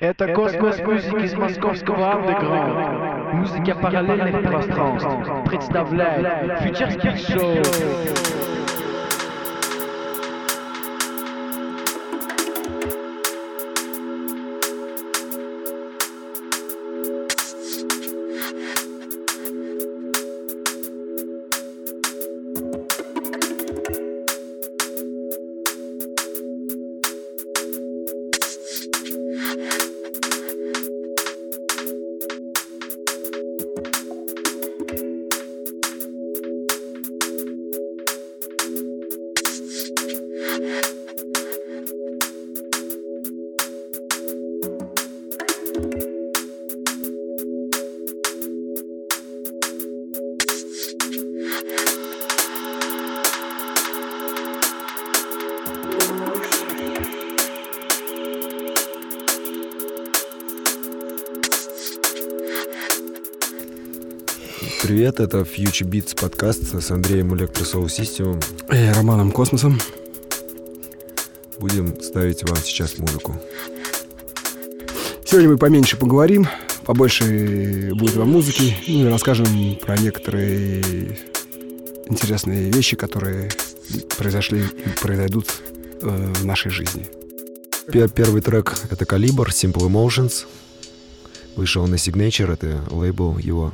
Это космос музыки из московского андеграунда. Музыка параллельных пространств представляет Future Speed Show. Привет, это Future Beats подкаст с Андреем System. И Романом Космосом. Будем ставить вам сейчас музыку. Сегодня мы поменьше поговорим, побольше будет вам музыки, ну и расскажем про некоторые интересные вещи, которые произошли и произойдут э, в нашей жизни. Первый трек — это «Калибр», «Simple Emotions». Вышел на Signature, это лейбл его.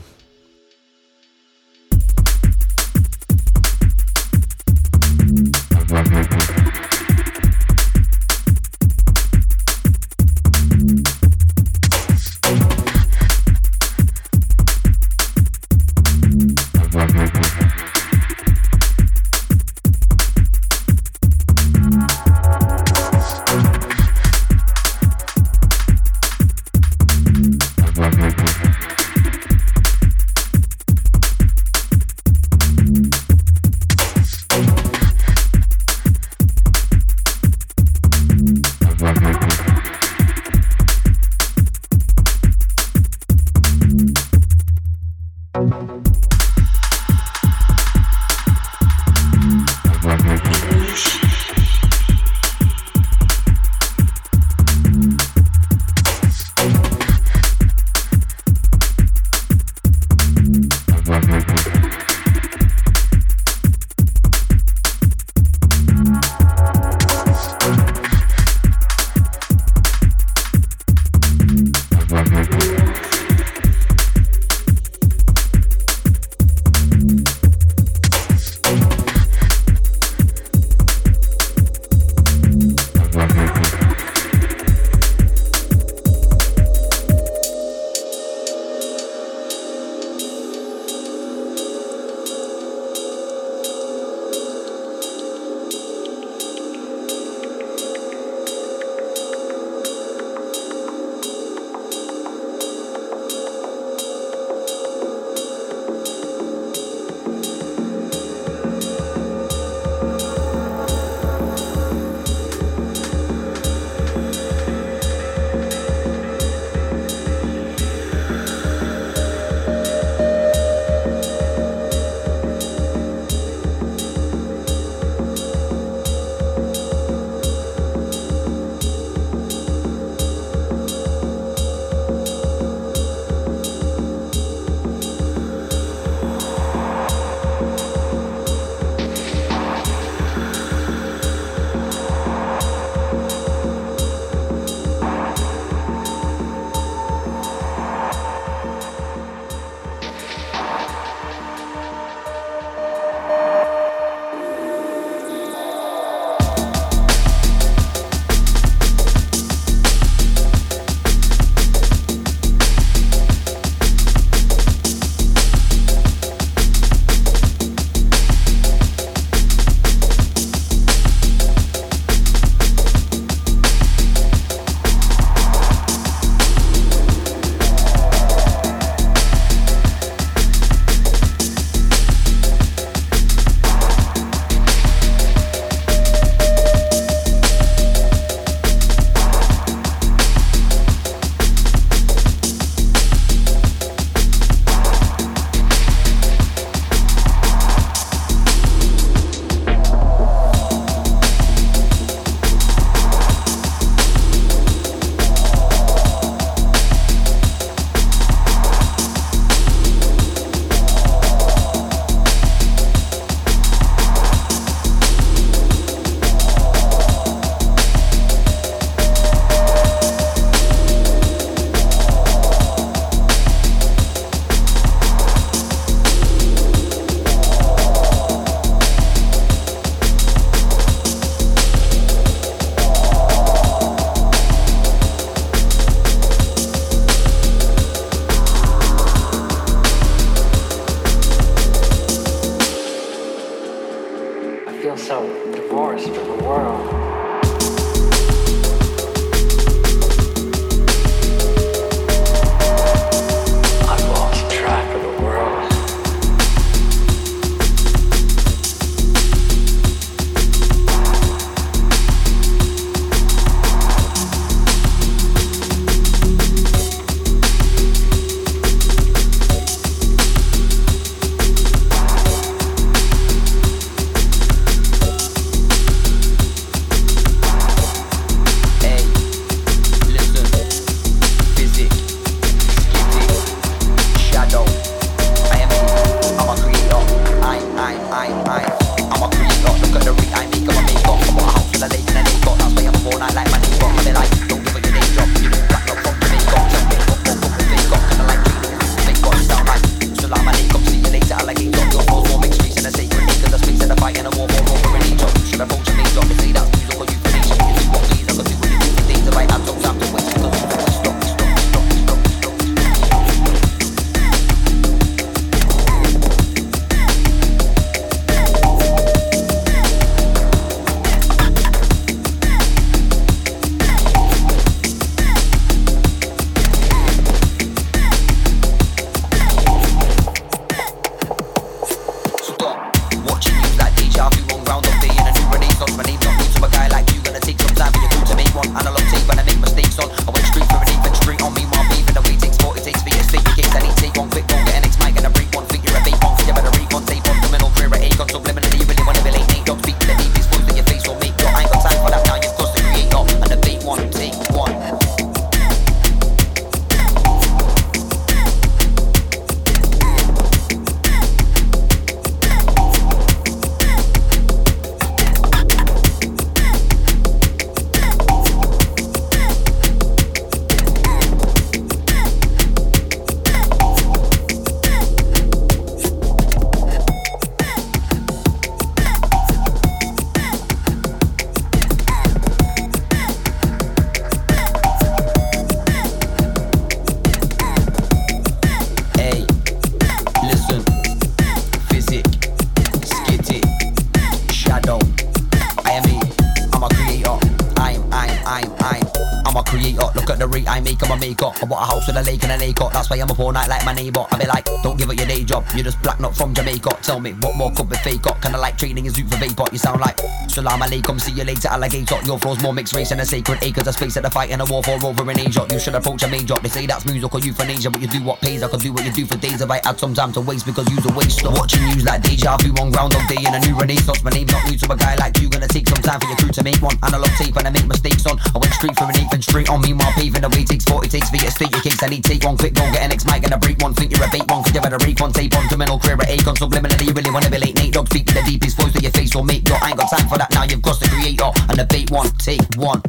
Tell me what more could be fake up. Kinda like trading is for. You sound like Salam alaikum, see you later, alligator. Your floor's more mixed race and a sacred acres of space at the fight and a war for over in Asia. You should approach a major. They say that's music or euthanasia, but you do what pays. I could do what you do for days if I had some time to waste because you's a waster. Watching news like deja vu on Groundhog Day in a new renaissance. My name's not new to a guy like you. Gonna take some time for your crew to make one analog tape and I make mistakes on. I went straight from an eighth and straight on me while paving the way takes 40 takes for you to state your case. I need take one quick, go get an X mic and a break one. Think you're a bait one, cause you better rake one tape on criminal career at Acon. Subliminally, you really wanna be late Nate Dogg. Speak to the deepest voice with your face or make your. I ain't got time for that now. You've crossed the creator and the bait one, take one.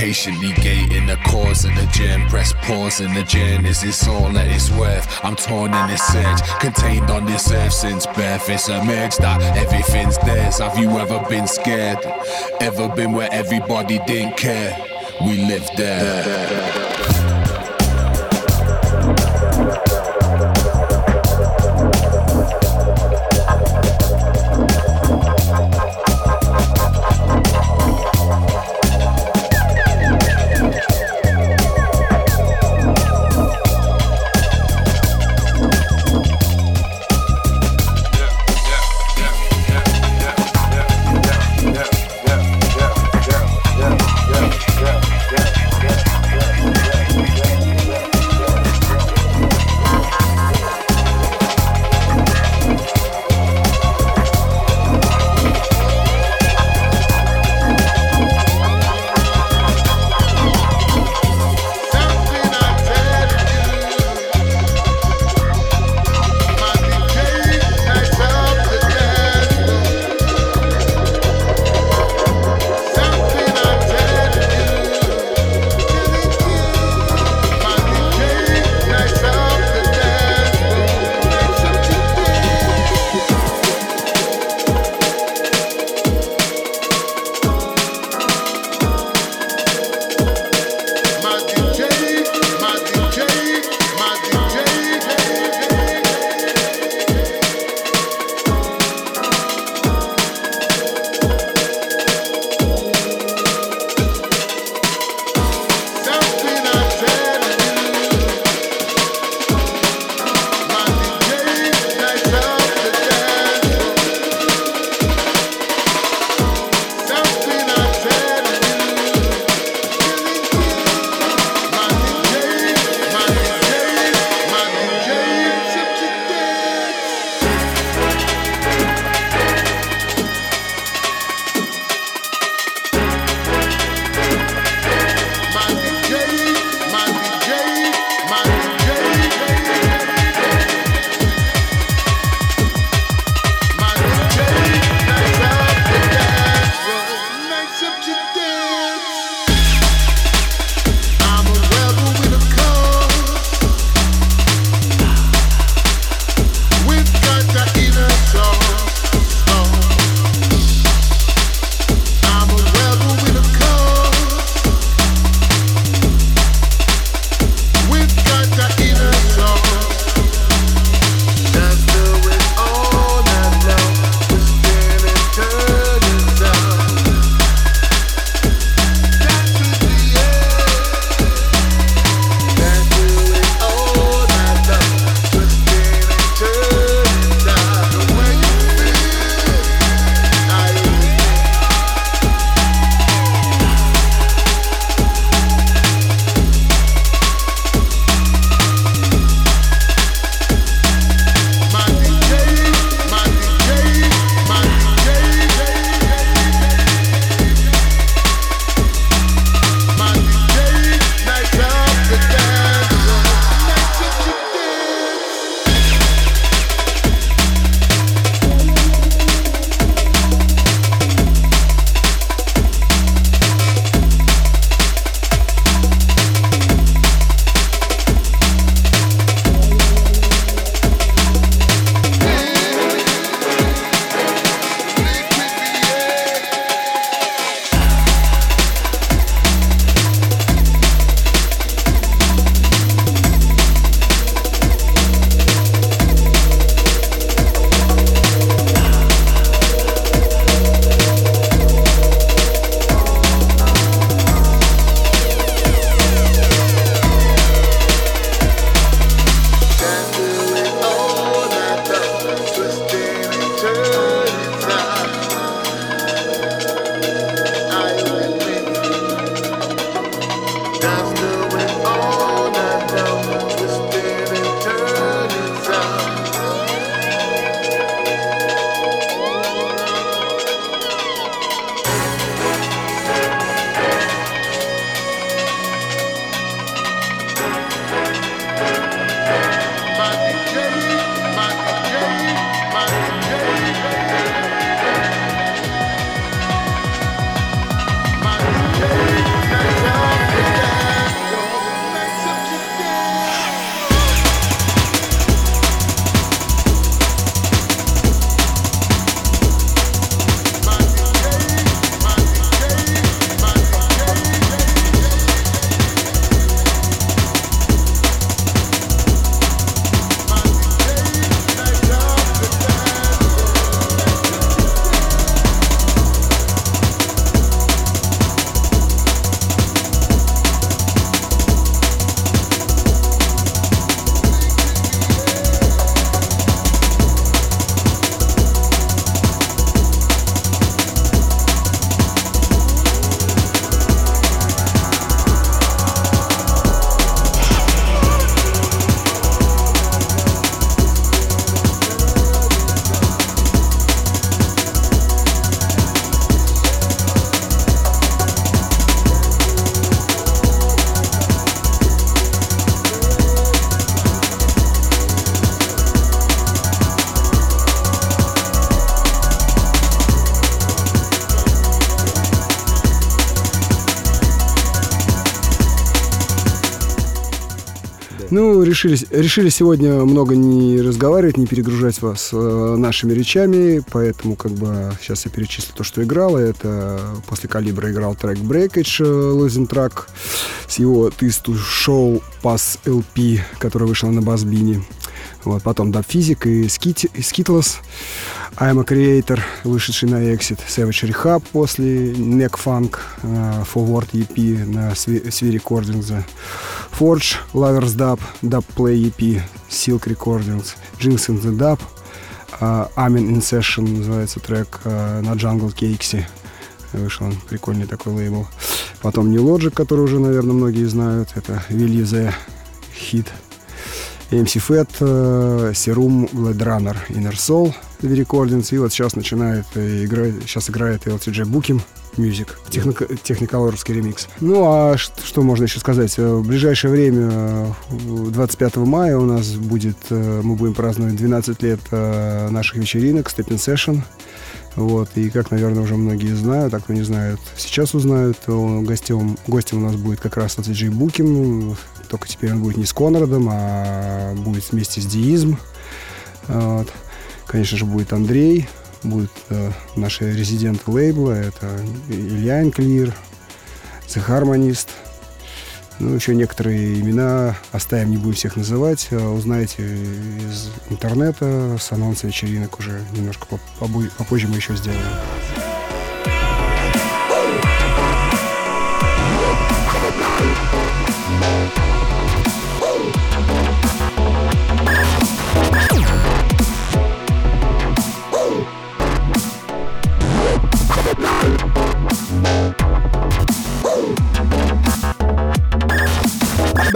Impatiently gating the cause of the gym. Press pause in the gym. Is this all that it's worth? I'm torn in this edge. Contained on this earth since birth. It's emerged that everything's theirs. Have you ever been scared? Ever been where everybody didn't care? We live there. Решили, решили сегодня много не разговаривать, не перегружать вас э, нашими речами, поэтому как бы сейчас я перечислю то, что играл. Это после «Калибра» играл трек «Breakage» э, Losing Track с его «Тысту Show Pass LP, которая вышла на Басбине. Вот, потом Dub Physic и Skittles. I'm a Creator, вышедший на Exit. Savage Rehab после Neck Funk, uh, Forward EP на Svi Recordings. Forge, Lovers Dub, Dub Play EP, Silk Recordings. Jinx in the Dub, uh, Amin in Session называется трек uh, на Jungle Cakes. Вышел он, прикольный такой лейбл. Потом New Logic, который уже, наверное, многие знают. Это the Hit MC Fat, э, Serum, Blade Runner, Inner Soul, The Recordings. И вот сейчас начинает э, играть, сейчас играет LTJ Booking Music, техниколорский ремикс. Ну, а что можно еще сказать? Э, в ближайшее время, 25 мая у нас будет, мы будем праздновать 12 лет наших вечеринок Stepping Session. Вот, и как, наверное, уже многие знают, а кто не знает, сейчас узнают, то гостем, гостем у нас будет как раз LTJ Booking, только теперь он будет не с Конрадом, а будет вместе с Диизм. Вот. Конечно же, будет Андрей, будут э, наши резиденты лейбла, это Илья Инклир, The Harmonist, ну, еще некоторые имена оставим, не будем всех называть. Э, узнаете из интернета, с анонса вечеринок уже немножко попозже мы еще сделаем.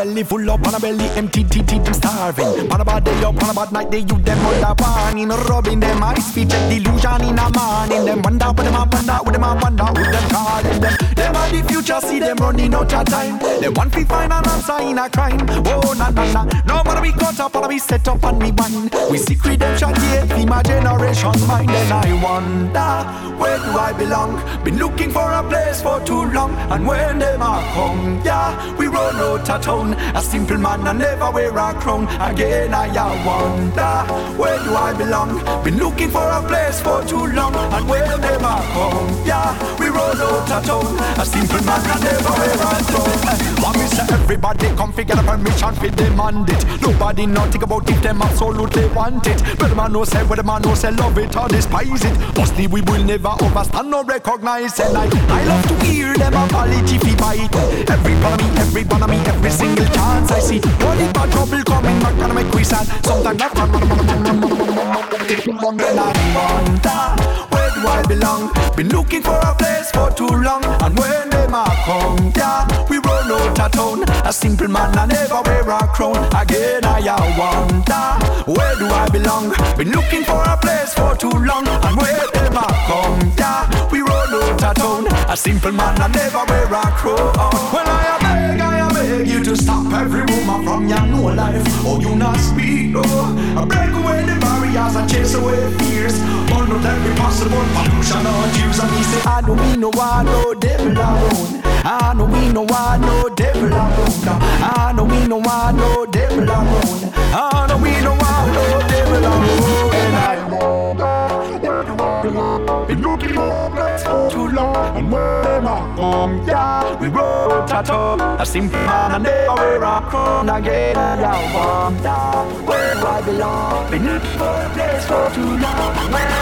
Belly full up, on a belly empty, t t them starving. On a bad day up, on a bad night, they you them under warning, rubbing them eyes, feet check delusion in a morning. Them wonder what them a wonder, what them a wonder, who them calling them. Them are the future, see them running out of time. They want to find an answer in a crime. Oh na na na, no matter we cut up, or we set up and we bind. We seek redemption here, for my generation mind. And I wonder where do I belong? Been looking for a place for too long, and when them a come, yeah, we run out of town. A simple man, I never wear a crown. Again, I wonder where do I belong? Been looking for a place for too long, and where them I come? Yeah, we roll out of town. A simple man, I never wear a crown. Everybody come figure a permission fi demand it. Nobody not think about if them absolutely want it. But the man no say, where the man no say love it or despise it. Mostly we will never overstand or recognize. And I, I love to hear them apology fi bite. Every one of me, every one of me, every single chance I see. The bad trouble coming back and make we sad. Sometimes I wonder where do I belong? Been looking for a place for too long, and when they come, yeah, we run out of town. A simple man I never wear a crown. Again I wonder where do I belong? Been looking for a place for too long, and they might come, yeah, we run out of town. A simple man I never wear a crown. Well I beg, I beg you to stop every woman from your no life. Oh, you not speak, oh. I break away the barriers and chase away fears. Burn out every possible pollution or use. And he say, I don't mean no one, no devil alone. I don't mean no one, no devil alone. I don't mean no one, no devil alone. I don't mean no I come, yeah, we a talk. A simple man, and never wear a crown again. And I wonder where I belong? For a place for too long,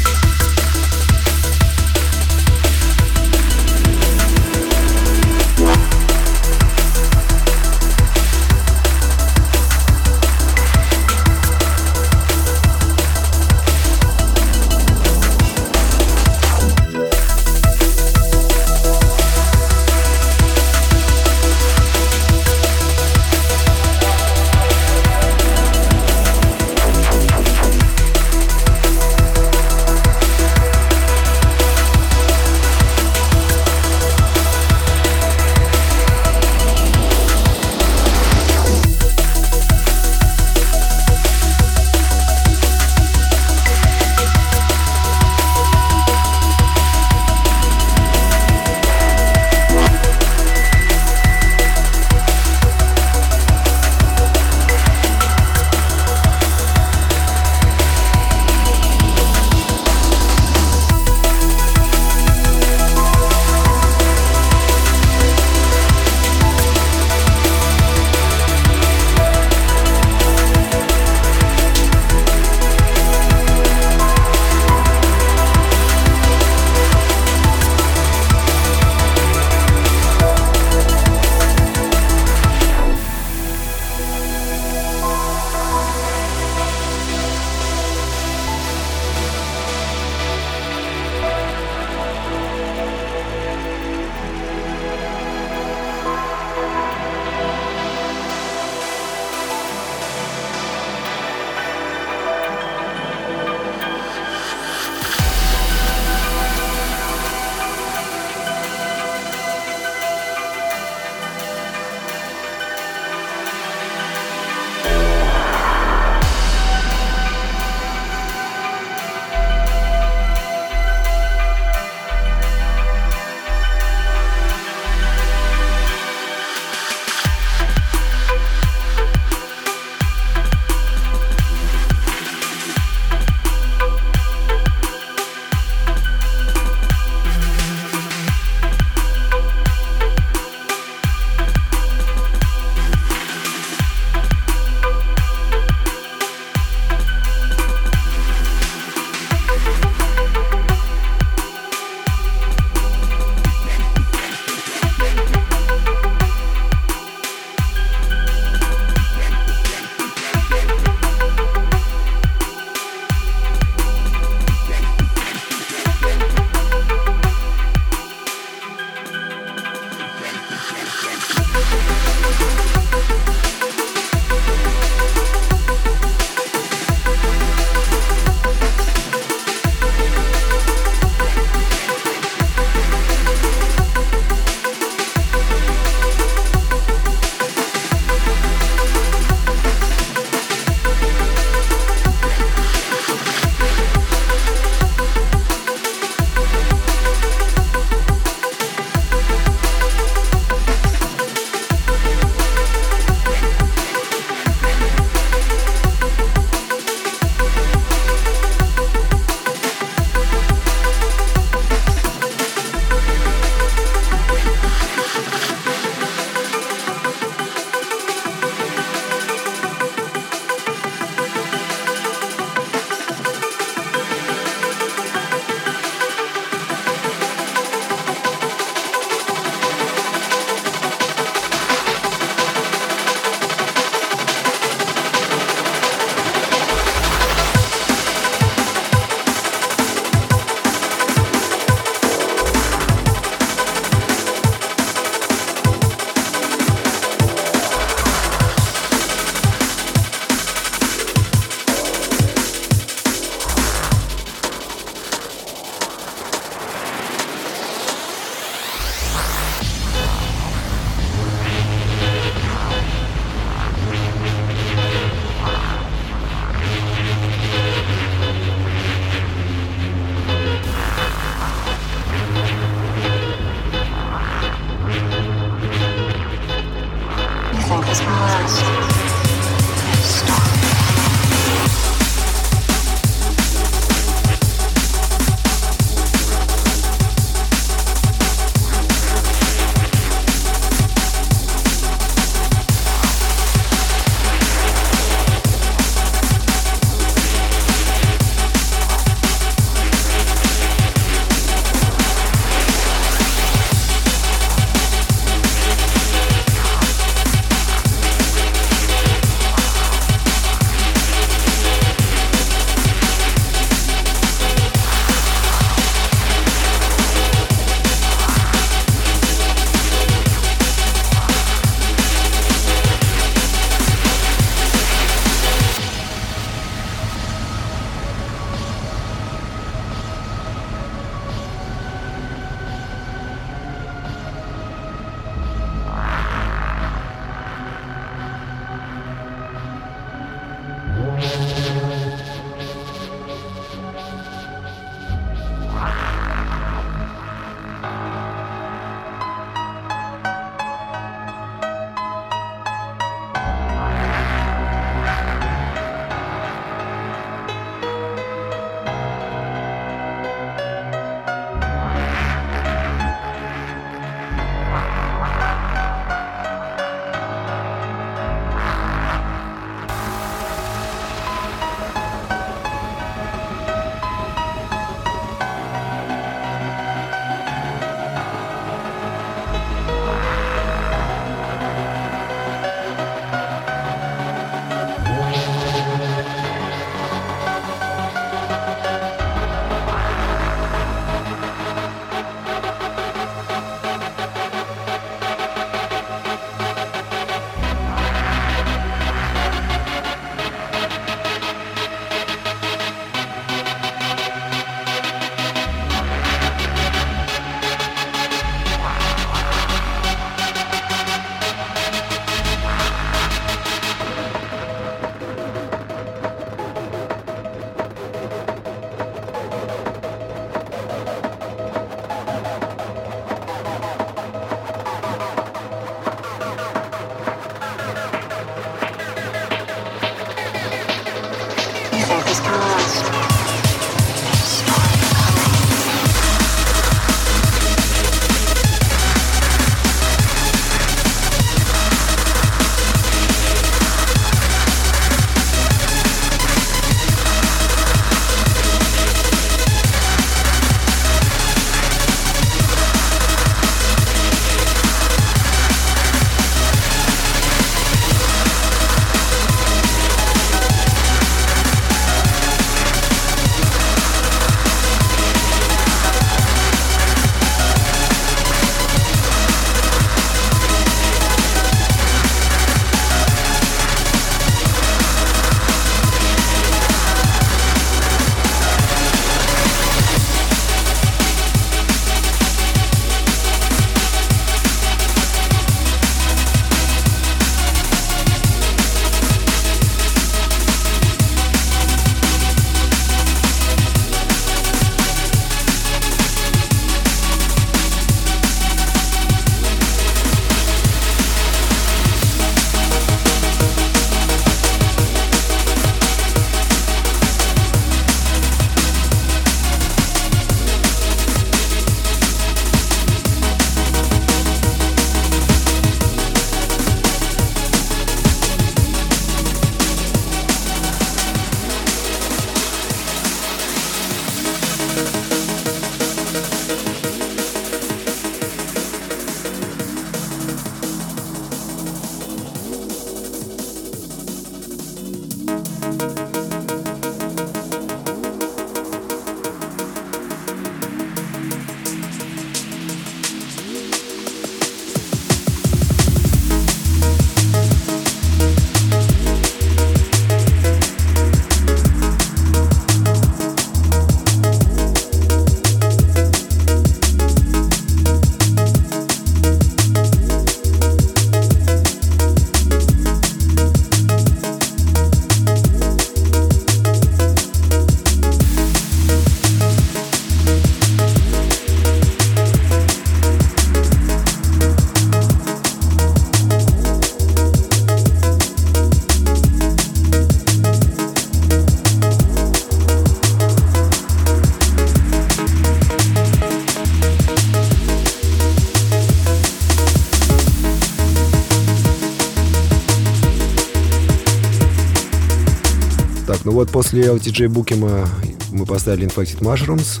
после LTJ Букима мы поставили Infected Mushrooms,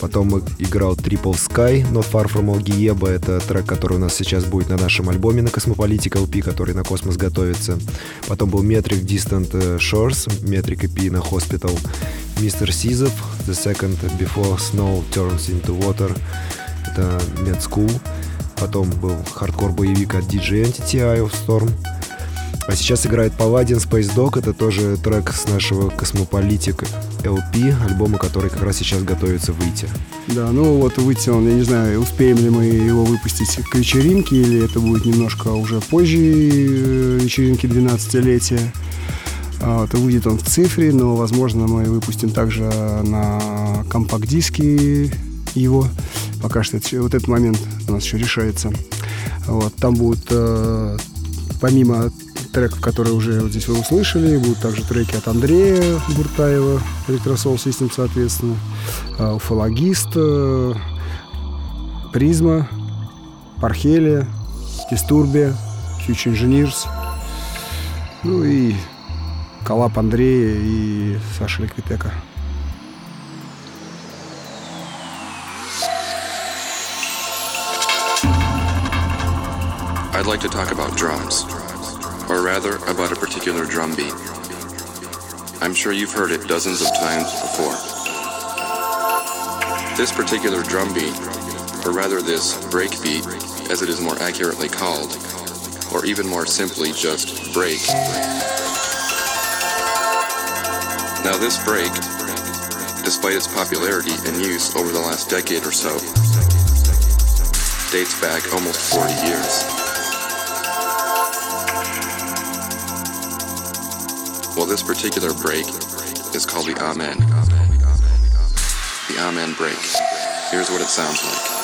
Потом играл Triple Sky, Not Far From Algieba. Это трек, который у нас сейчас будет на нашем альбоме на Cosmopolitic LP, который на Космос готовится. Потом был Metric Distant Shores, Metric EP на Hospital. Mr. Sizov, The Second Before Snow Turns Into Water. Это Med School. Потом был хардкор-боевик от DJ Entity Eye of Storm. А сейчас играет Paladin Space Dog. Это тоже трек с нашего Cosmopolitic LP, альбома, который как раз сейчас готовится выйти. Да, ну вот выйти он, я не знаю, успеем ли мы его выпустить к вечеринке, или это будет немножко уже позже э, вечеринки 12-летия. А вот, выйдет он в цифре, но, возможно, мы выпустим также на компакт-диске его. Пока что это, вот этот момент у нас еще решается. Вот, там будут э, помимо треков, которые уже вот здесь вы услышали. Будут также треки от Андрея Буртаева, Electrosol System, соответственно, Уфологист, э, Призма, Пархелия, Дистурбия, Future Engineers, ну и Коллап Андрея и Саша Ликвитека. I'd like to talk about drums. Rather about a particular drum beat. I'm sure you've heard it dozens of times before. This particular drum beat, or rather this break beat, as it is more accurately called, or even more simply just break. Now this break, despite its popularity and use over the last decade or so, dates back almost 40 years. Well, this particular break is called the Amen. The Amen break. Here's what it sounds like.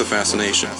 The fascination?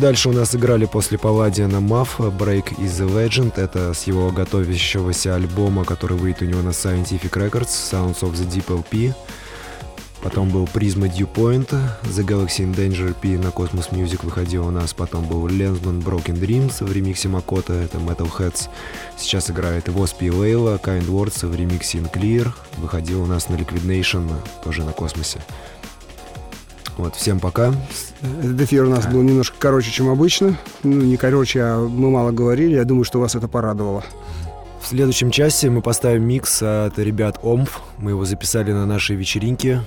Дальше у нас играли после Палладиана Маф Break is the Legend. Это с его готовящегося альбома, который выйдет у него на Scientific Records, Sounds of the Deep LP. Потом был Prisma Dewpoint, The Galaxy in Danger P на Cosmos Music выходил у нас. Потом был Lensman Broken Dreams в ремиксе Макота, это Metalheads. Сейчас играет Wasp и Лейла, Kind Words в ремиксе In Clear. Выходил у нас на Liquid Nation, тоже на Космосе. Вот, всем пока. Этот эфир у нас был немножко короче, чем обычно. Ну, не короче, а мы мало говорили. Я думаю, что вас это порадовало. В следующем часе мы поставим микс от ребят Омф. Мы его записали на нашей вечеринке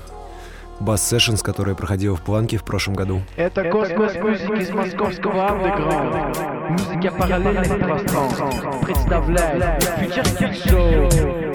Bass Sessions, которая проходила в Планке в прошлом году. Это космос музыки из московского андеграунда. Музыка параллельных пространств. Представляет Future Show.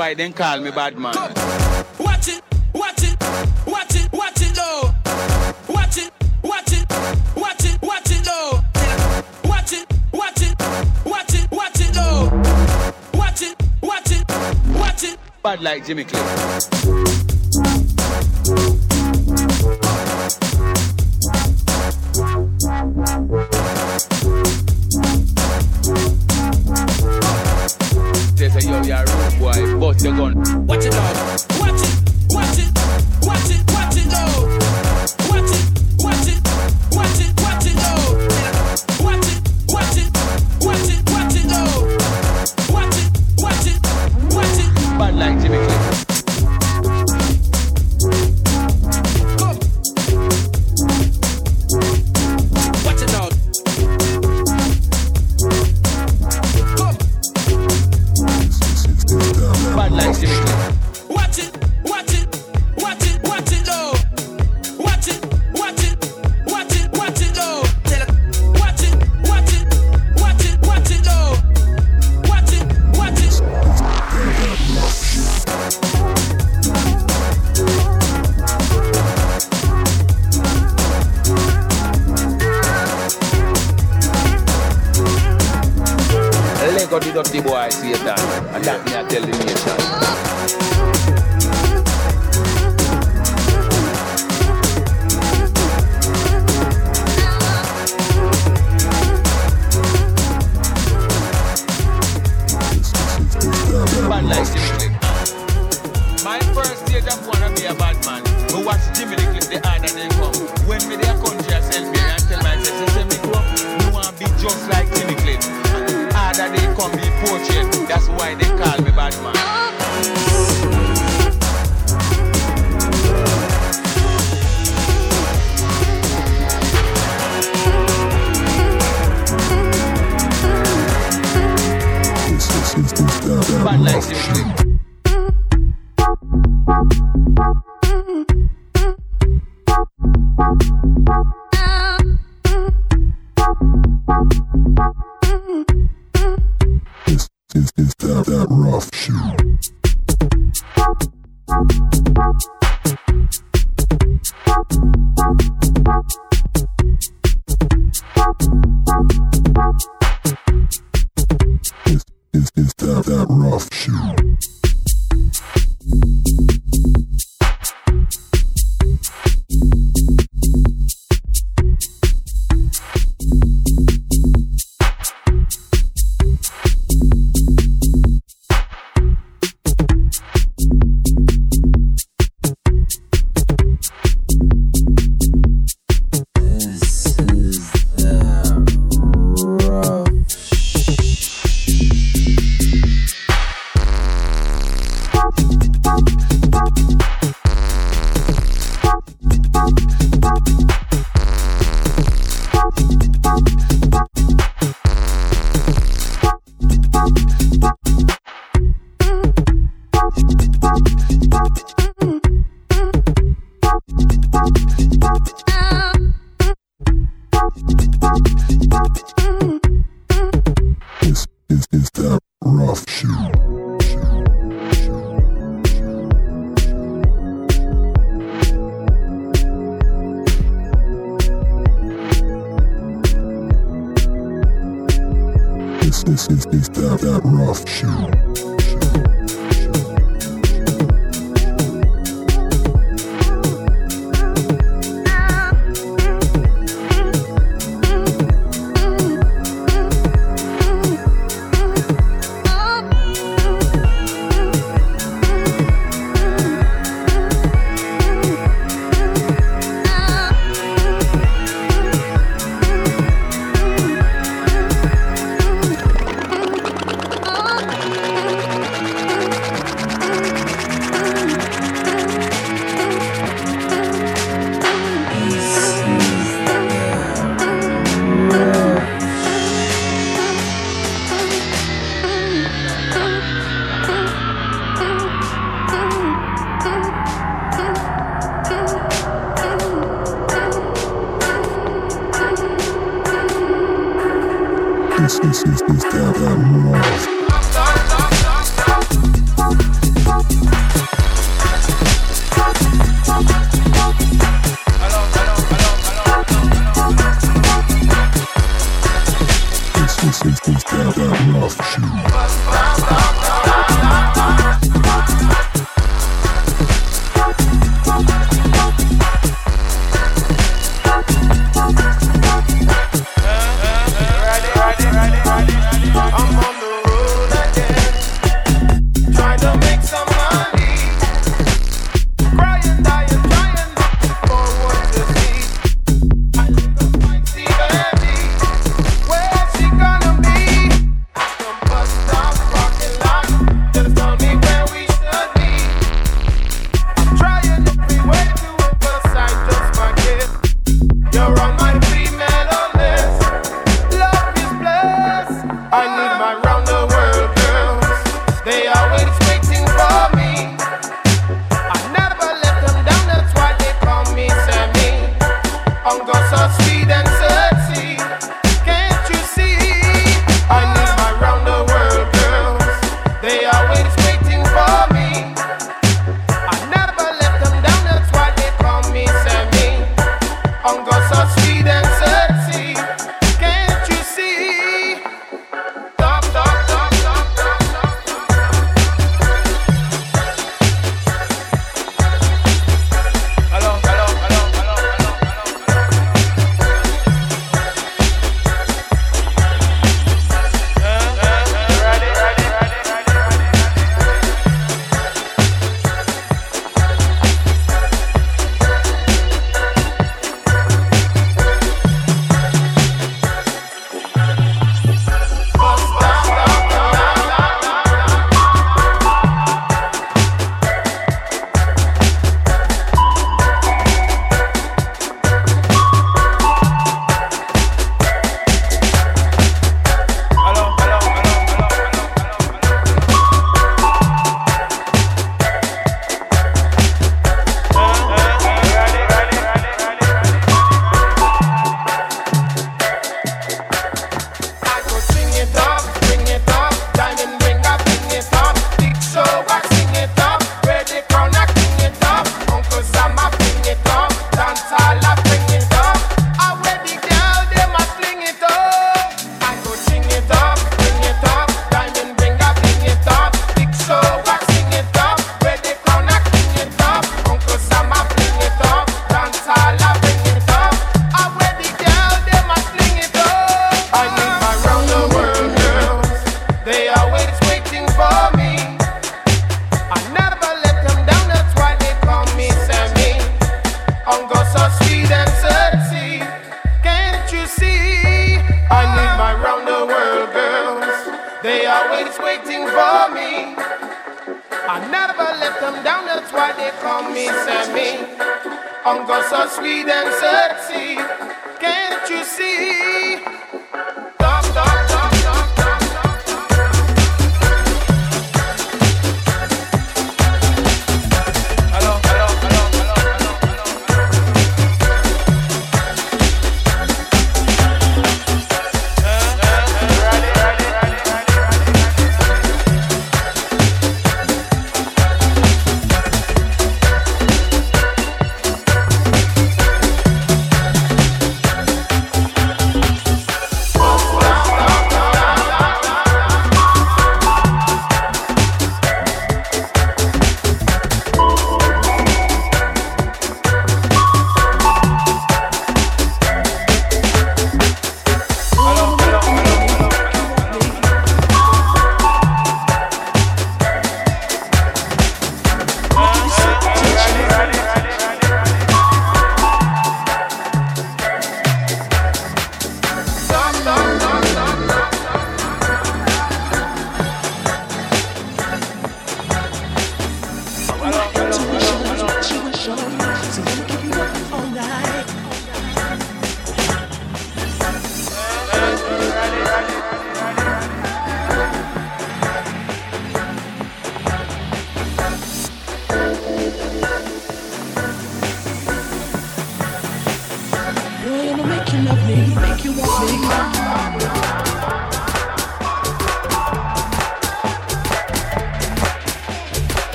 why then call me bad man. Watch it, watch it, watch it, watch it, though. Watch it, watch it, watch it, watch it, though. Watch it, watch it, watch it, watch it, though. Watch it, watch it, watch it. Bad like Jimmy Cliff.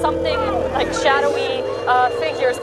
Something like shadowy uh, figures,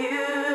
you.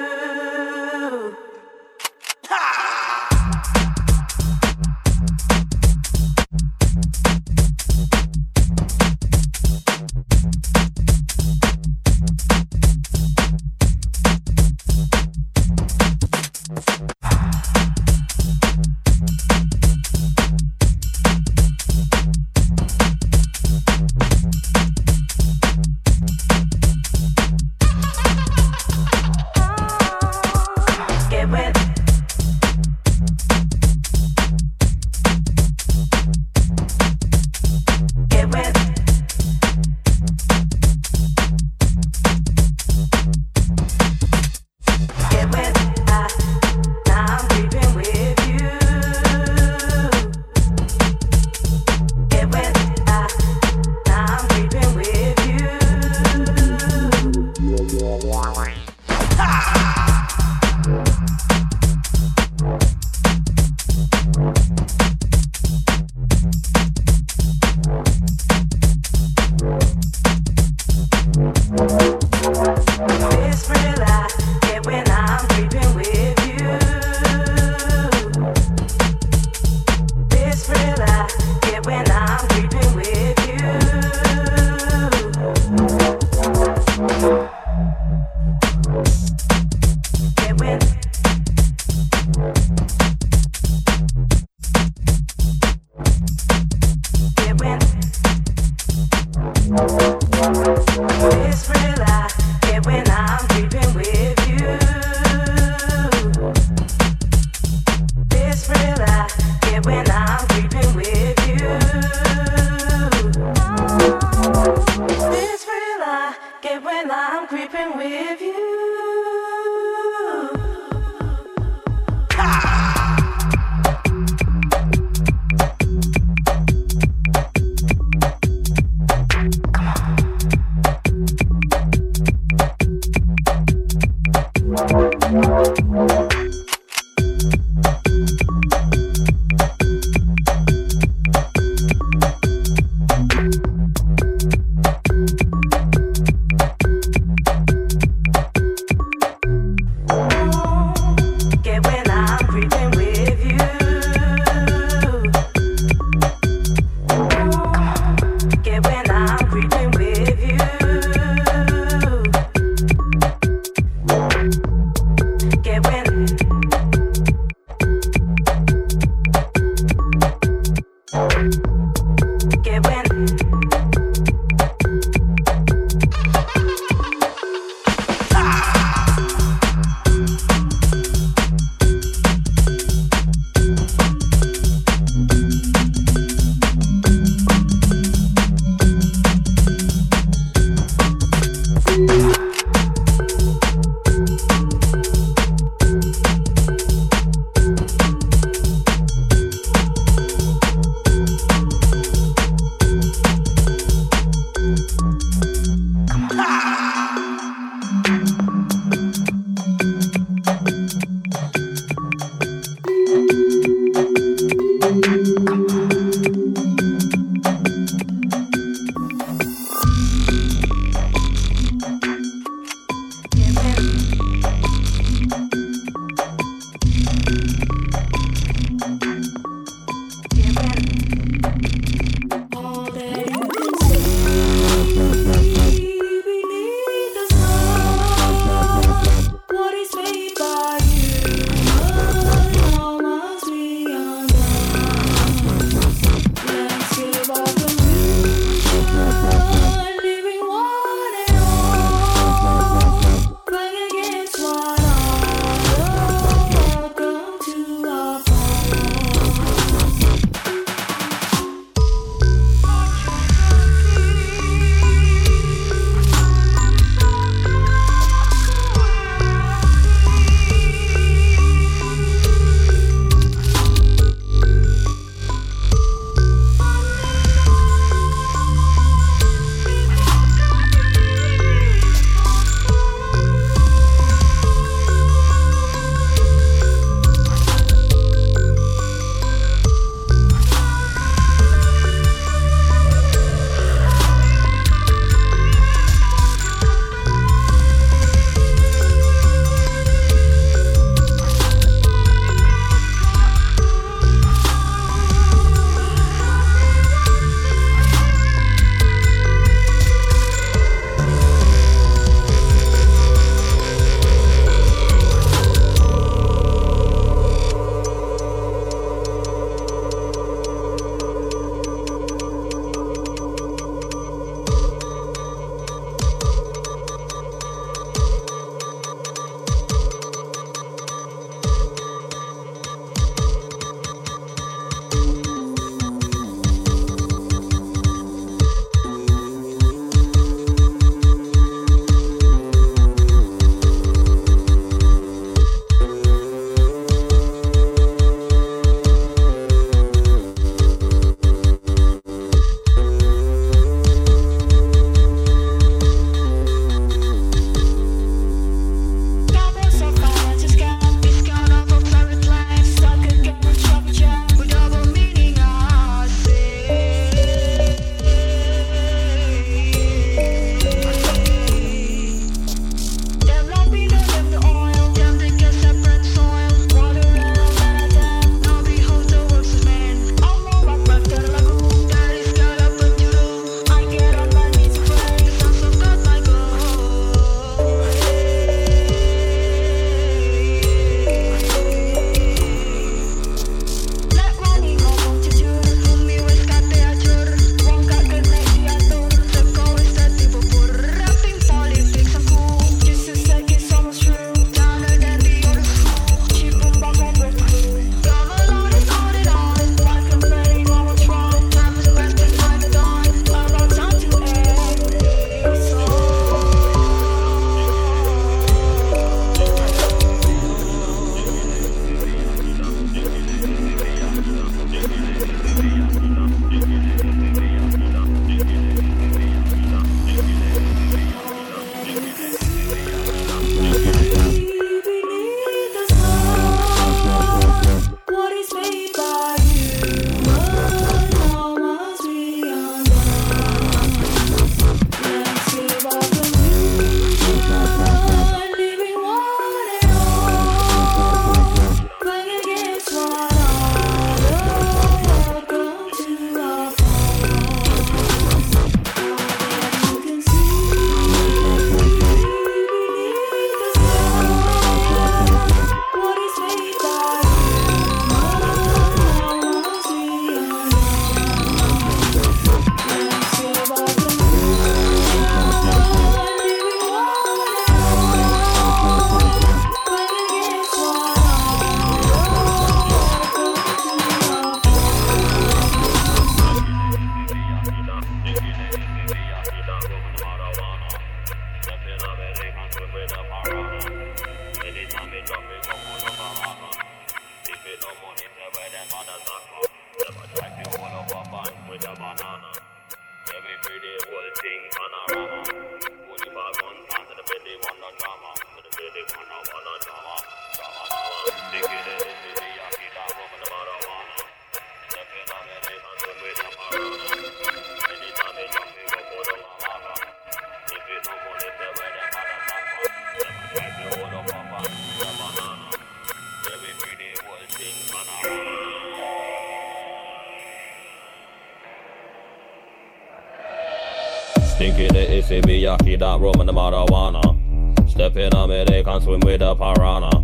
That and the marijuana. Step in on me, they can swim with the piranha.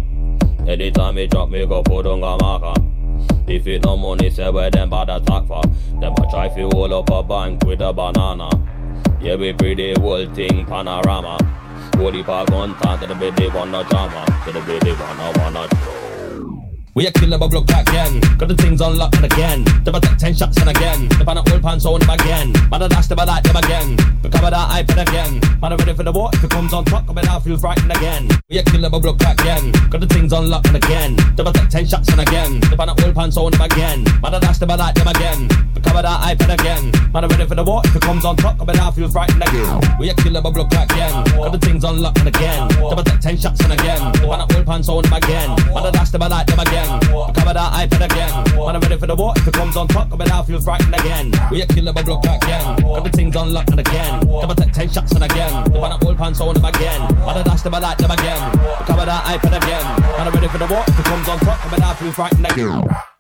Anytime me drop me go put on a marker. If it no money, say where them bad attack for. Them a try fi hold up a bank with a banana. Yeah, we pretty whole thing panorama. Holy park on time to the baby wanna drama. To the baby wanna wanna we a killer but block again. Got the things unlocked and again. A take ten shots and again. The pan old pants on them again. Man a dash them like them again. Recover that iPad again. Man a ready for the war. If it comes on top, I bet I feel frightened again. We a killer but block again. Got the things unlocked and again. A take ten shots and again. The pan old pants on them again. Man a dash them a like them again. Recover that iPad again. Man a ready for the war. If it comes on top, I bet I feel frightened again. We a killer but block again. Got the things unlocked and again. A take ten shots and again. The pan old pants on them again. Man a dash them a like them again. Cover that iPad again. When I'm ready for the war, if it comes on top, I now feel frightened again. We a killer, but block again. Got the things unlocked and again. Never take ten shots and again. The man at old pants on them again. Man I dash them, I like them again. Cover that iPad again. When I'm ready for the war, if it comes on top, I now feel frightened again.